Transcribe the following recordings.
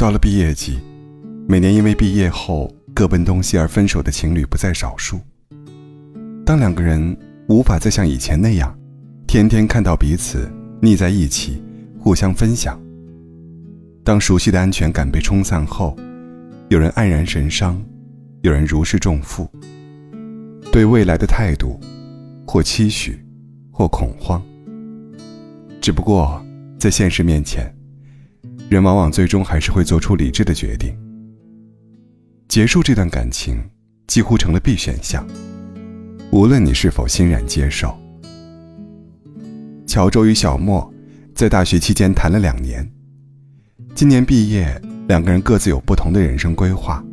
到了毕业季，每年因为毕业后各奔东西而分手的情侣不在少数。当两个人无法再像以前那样，天天看到彼此腻在一起，互相分享；当熟悉的安全感被冲散后，有人黯然神伤，有人如释重负。对未来的态度，或期许，或恐慌。只不过在现实面前。人往往最终还是会做出理智的决定，结束这段感情几乎成了必选项，无论你是否欣然接受。乔周与小莫在大学期间谈了两年，今年毕业，两个人各自有不同的人生规划。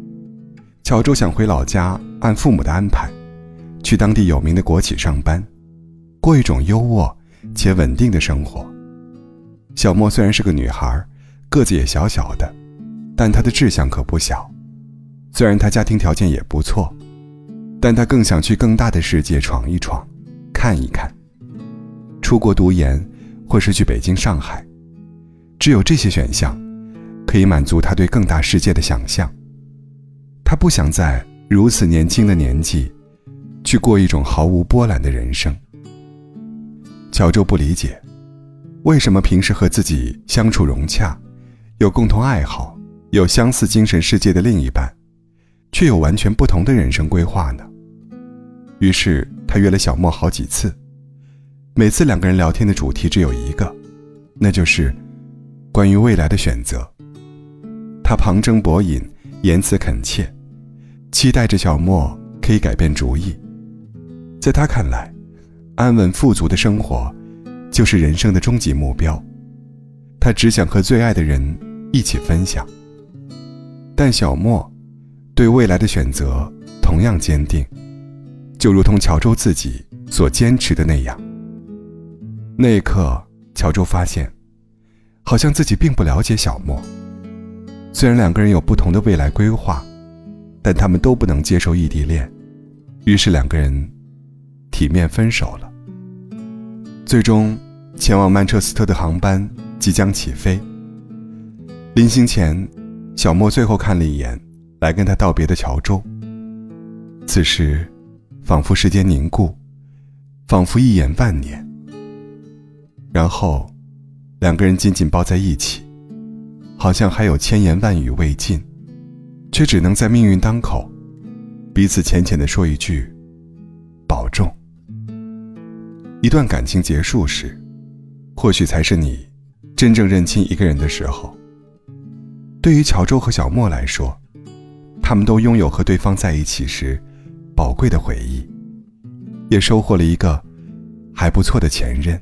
乔周想回老家，按父母的安排，去当地有名的国企上班，过一种优渥且稳定的生活。小莫虽然是个女孩个子也小小的，但他的志向可不小。虽然他家庭条件也不错，但他更想去更大的世界闯一闯，看一看。出国读研，或是去北京、上海，只有这些选项，可以满足他对更大世界的想象。他不想在如此年轻的年纪，去过一种毫无波澜的人生。乔周不理解，为什么平时和自己相处融洽。有共同爱好、有相似精神世界的另一半，却有完全不同的人生规划呢。于是他约了小莫好几次，每次两个人聊天的主题只有一个，那就是关于未来的选择。他旁征博引，言辞恳切，期待着小莫可以改变主意。在他看来，安稳富足的生活就是人生的终极目标。他只想和最爱的人。一起分享，但小莫对未来的选择同样坚定，就如同乔周自己所坚持的那样。那一刻，乔周发现，好像自己并不了解小莫。虽然两个人有不同的未来规划，但他们都不能接受异地恋，于是两个人体面分手了。最终，前往曼彻斯特的航班即将起飞。临行前，小莫最后看了一眼来跟他道别的乔周。此时，仿佛时间凝固，仿佛一眼万年。然后，两个人紧紧抱在一起，好像还有千言万语未尽，却只能在命运当口，彼此浅浅的说一句：“保重。”一段感情结束时，或许才是你真正认清一个人的时候。对于乔周和小莫来说，他们都拥有和对方在一起时宝贵的回忆，也收获了一个还不错的前任。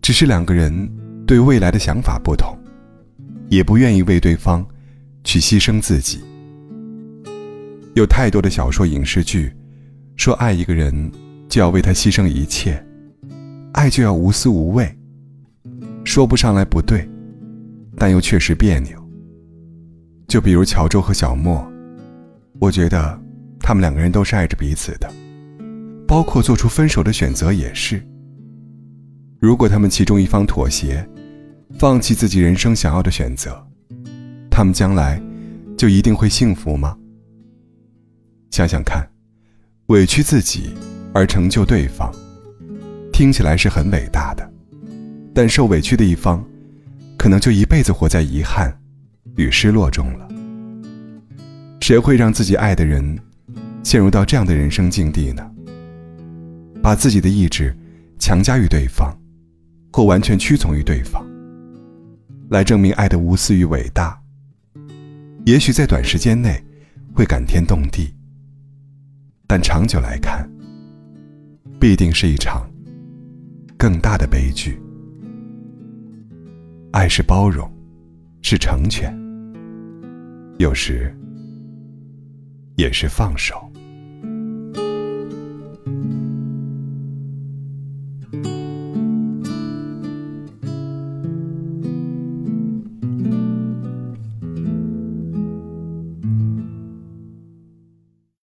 只是两个人对未来的想法不同，也不愿意为对方去牺牲自己。有太多的小说、影视剧说，爱一个人就要为他牺牲一切，爱就要无私无畏。说不上来不对，但又确实别扭。就比如乔周和小莫，我觉得他们两个人都是爱着彼此的，包括做出分手的选择也是。如果他们其中一方妥协，放弃自己人生想要的选择，他们将来就一定会幸福吗？想想看，委屈自己而成就对方，听起来是很伟大的，但受委屈的一方，可能就一辈子活在遗憾。与失落中了，谁会让自己爱的人陷入到这样的人生境地呢？把自己的意志强加于对方，或完全屈从于对方，来证明爱的无私与伟大。也许在短时间内会感天动地，但长久来看，必定是一场更大的悲剧。爱是包容，是成全。有时，也是放手。